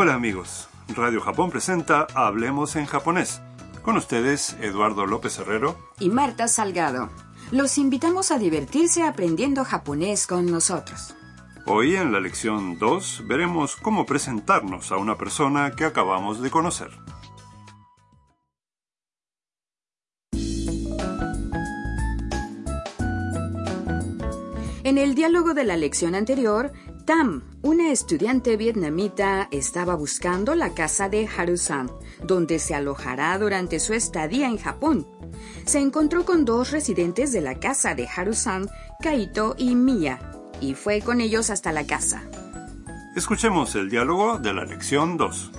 Hola amigos, Radio Japón presenta Hablemos en japonés. Con ustedes, Eduardo López Herrero y Marta Salgado. Los invitamos a divertirse aprendiendo japonés con nosotros. Hoy en la lección 2 veremos cómo presentarnos a una persona que acabamos de conocer. En el diálogo de la lección anterior, Tam, una estudiante vietnamita, estaba buscando la casa de Harusan, donde se alojará durante su estadía en Japón. Se encontró con dos residentes de la casa de Harusan, Kaito y Mia, y fue con ellos hasta la casa. Escuchemos el diálogo de la lección 2.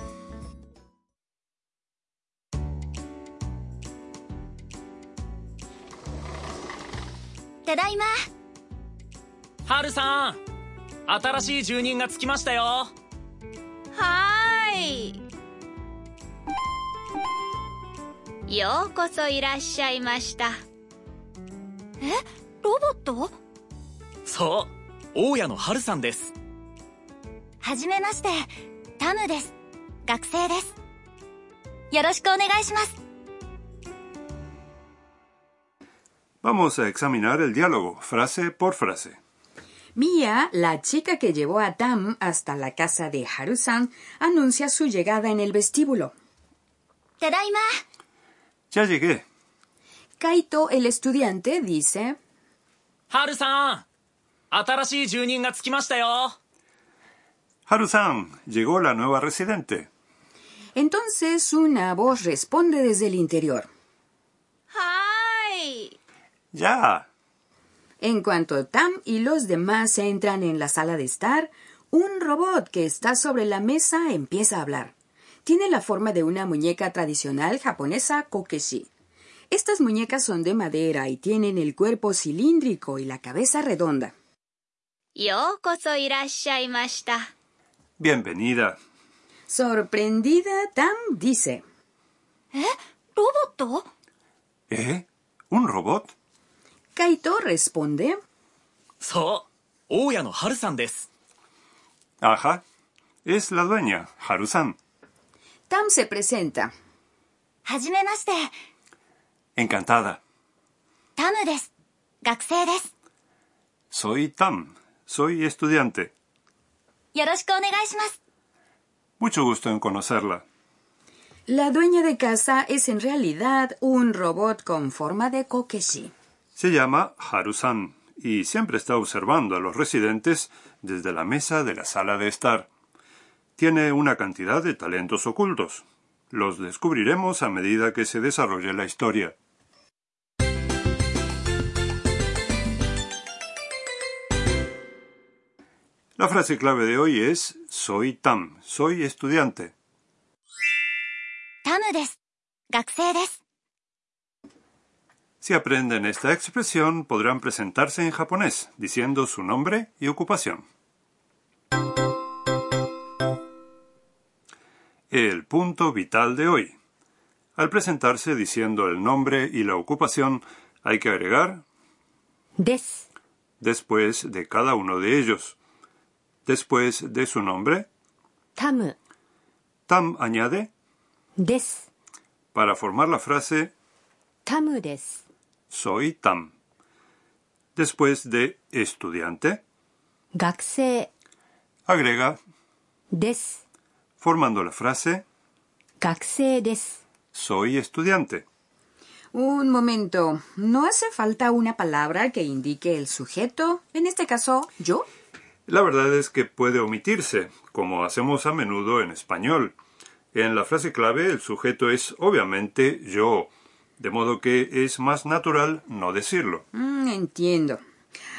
¡Tadaima! ハルさん新しい住人がつきましたよ。はーい。ようこそいらっしゃいました。えロボット？そう大家のハルさんです。はじめましてタムです。学生です。よろしくお願いします。Vamos a examinar el diálogo, frase por frase. Mia, la chica que llevó a Tam hasta la casa de Harusan, anuncia su llegada en el vestíbulo. ¡Taraima! Ya llegué. Kaito, el estudiante, dice: ¡Harusan! Harusan, llegó la nueva residente. Entonces una voz responde desde el interior. ¡Hi! Ya, en cuanto Tam y los demás entran en la sala de estar, un robot que está sobre la mesa empieza a hablar. Tiene la forma de una muñeca tradicional japonesa kokeshi. Estas muñecas son de madera y tienen el cuerpo cilíndrico y la cabeza redonda. Bienvenida. Sorprendida, Tam dice. ¿Eh? ¿Roboto? ¿Eh? ¿Un robot? y tú responde. So, Oya no Haru-san. Ajá, es la dueña, Haru-san. Tam se presenta. Hajimemashite. Encantada. Tam desu. Gakusei desu. Soy Tam. Soy estudiante. Yoroshiku onegaishimasu. Mucho gusto en conocerla. La dueña de casa es en realidad un robot con forma de kokeshi. Se llama Haru-san y siempre está observando a los residentes desde la mesa de la sala de estar. Tiene una cantidad de talentos ocultos. Los descubriremos a medida que se desarrolle la historia. La frase clave de hoy es soy Tam, soy estudiante. タムです学生です si aprenden esta expresión, podrán presentarse en japonés, diciendo su nombre y ocupación. El punto vital de hoy. Al presentarse diciendo el nombre y la ocupación, hay que agregar des después de cada uno de ellos. Después de su nombre, tam. Tam añade des para formar la frase tam des soy Tam. Después de estudiante, 学生 agrega です。 formando la frase 学生です。 soy estudiante. Un momento. ¿No hace falta una palabra que indique el sujeto? En este caso, yo. La verdad es que puede omitirse, como hacemos a menudo en español. En la frase clave el sujeto es obviamente yo, de modo que es más natural no decirlo. Mm, entiendo.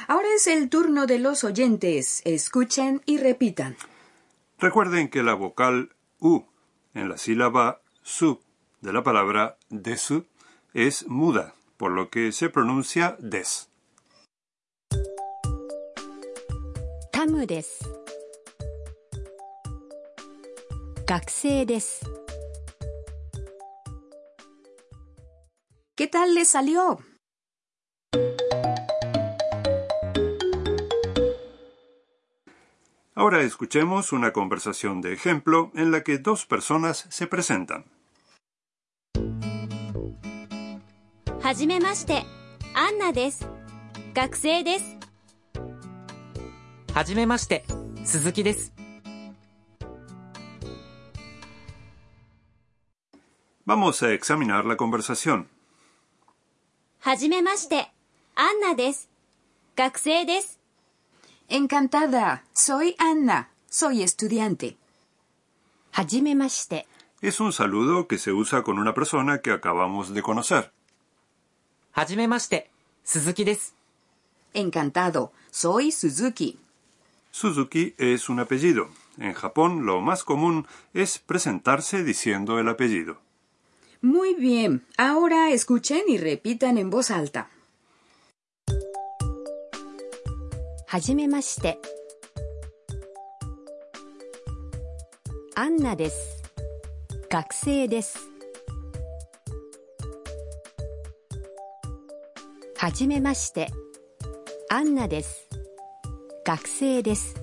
Ahora es el turno de los oyentes. Escuchen y repitan. Recuerden que la vocal U en la sílaba su de la palabra desu es muda, por lo que se pronuncia des. タムです。学生です。 ¿Qué tal le salió? Ahora escuchemos una conversación de ejemplo en la que dos personas se presentan. Hajimemashite, Anna desu. Gakusei. Hajimemashite, Suzuki desu. Vamos a examinar la conversación. はじめましてアンナです学生です Encantada. Soy Anna. Soy estudiante. はじめまして Es un saludo que se usa con una persona que acabamos de conocer. はじめまして鈴木です Encantado. Soy Suzuki. Suzuki es un apellido. En Japón lo más común es presentarse diciendo el apellido. Muy bien, ahora escuchen y repitan en voz alta. Hajimemashite. Anna des. Gakusei des. Hajimemashite. Anna des. Gakusei des.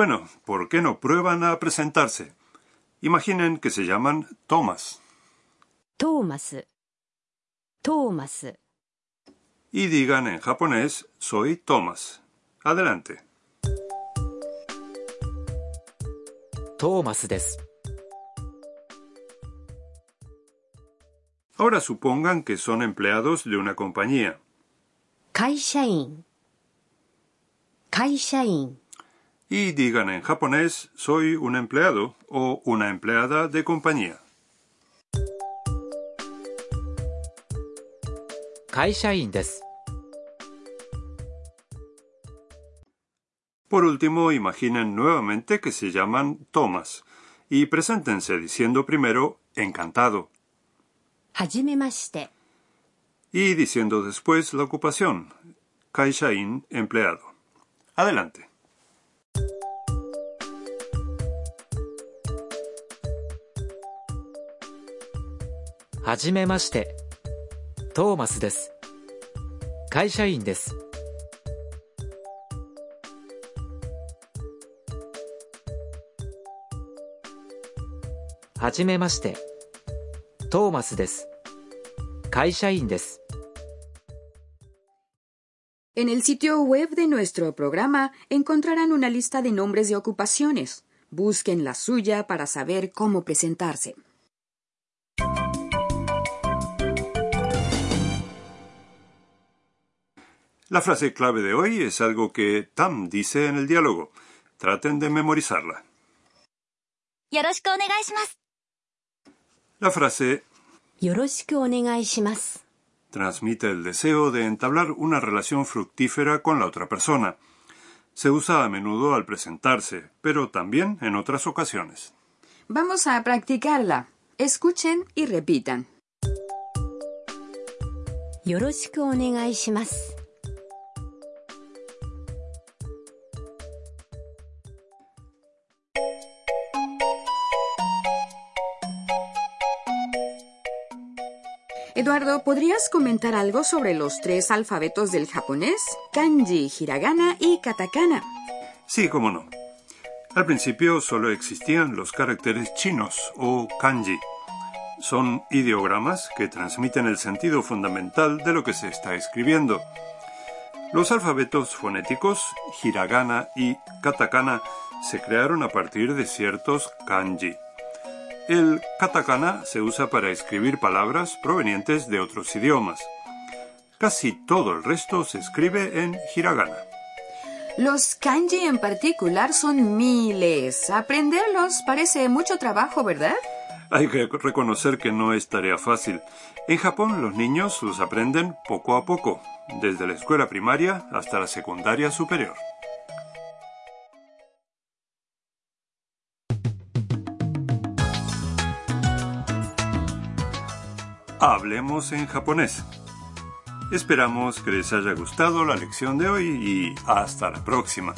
Bueno, ¿por qué no prueban a presentarse? Imaginen que se llaman Thomas. Thomas. Thomas. Y digan en japonés, soy Thomas. Adelante. Thomas des. Ahora supongan que son empleados de una compañía. Kaishain. Kaishain y digan en japonés soy un empleado o una empleada de compañía. Por último, imaginen nuevamente que se llaman Thomas y preséntense diciendo primero encantado y diciendo después la ocupación, kaishain empleado. Adelante. はじめましてトーマスです会社員ですはじめましてトーマスです会社員です En el sitio web de nuestro programa encontrarán una lista de nombres de ocupaciones. Busquen la suya para saber cómo presentarse. La frase clave de hoy es algo que Tam dice en el diálogo. Traten de memorizarla. よろしくお願いします La frase よろしくお願いします transmite el deseo de entablar una relación fructífera con la otra persona. Se usa a menudo al presentarse, pero también en otras ocasiones. Vamos a practicarla. Escuchen y repitan. よろしくお願いします Eduardo, ¿podrías comentar algo sobre los tres alfabetos del japonés? Kanji, hiragana y katakana. Sí, cómo no. Al principio solo existían los caracteres chinos o kanji. Son ideogramas que transmiten el sentido fundamental de lo que se está escribiendo. Los alfabetos fonéticos, hiragana y katakana, se crearon a partir de ciertos kanji. El katakana se usa para escribir palabras provenientes de otros idiomas. Casi todo el resto se escribe en hiragana. Los kanji en particular son miles. Aprenderlos parece mucho trabajo, ¿verdad? Hay que reconocer que no es tarea fácil. En Japón los niños los aprenden poco a poco, desde la escuela primaria hasta la secundaria superior. Hablemos en japonés. Esperamos que les haya gustado la lección de hoy y hasta la próxima.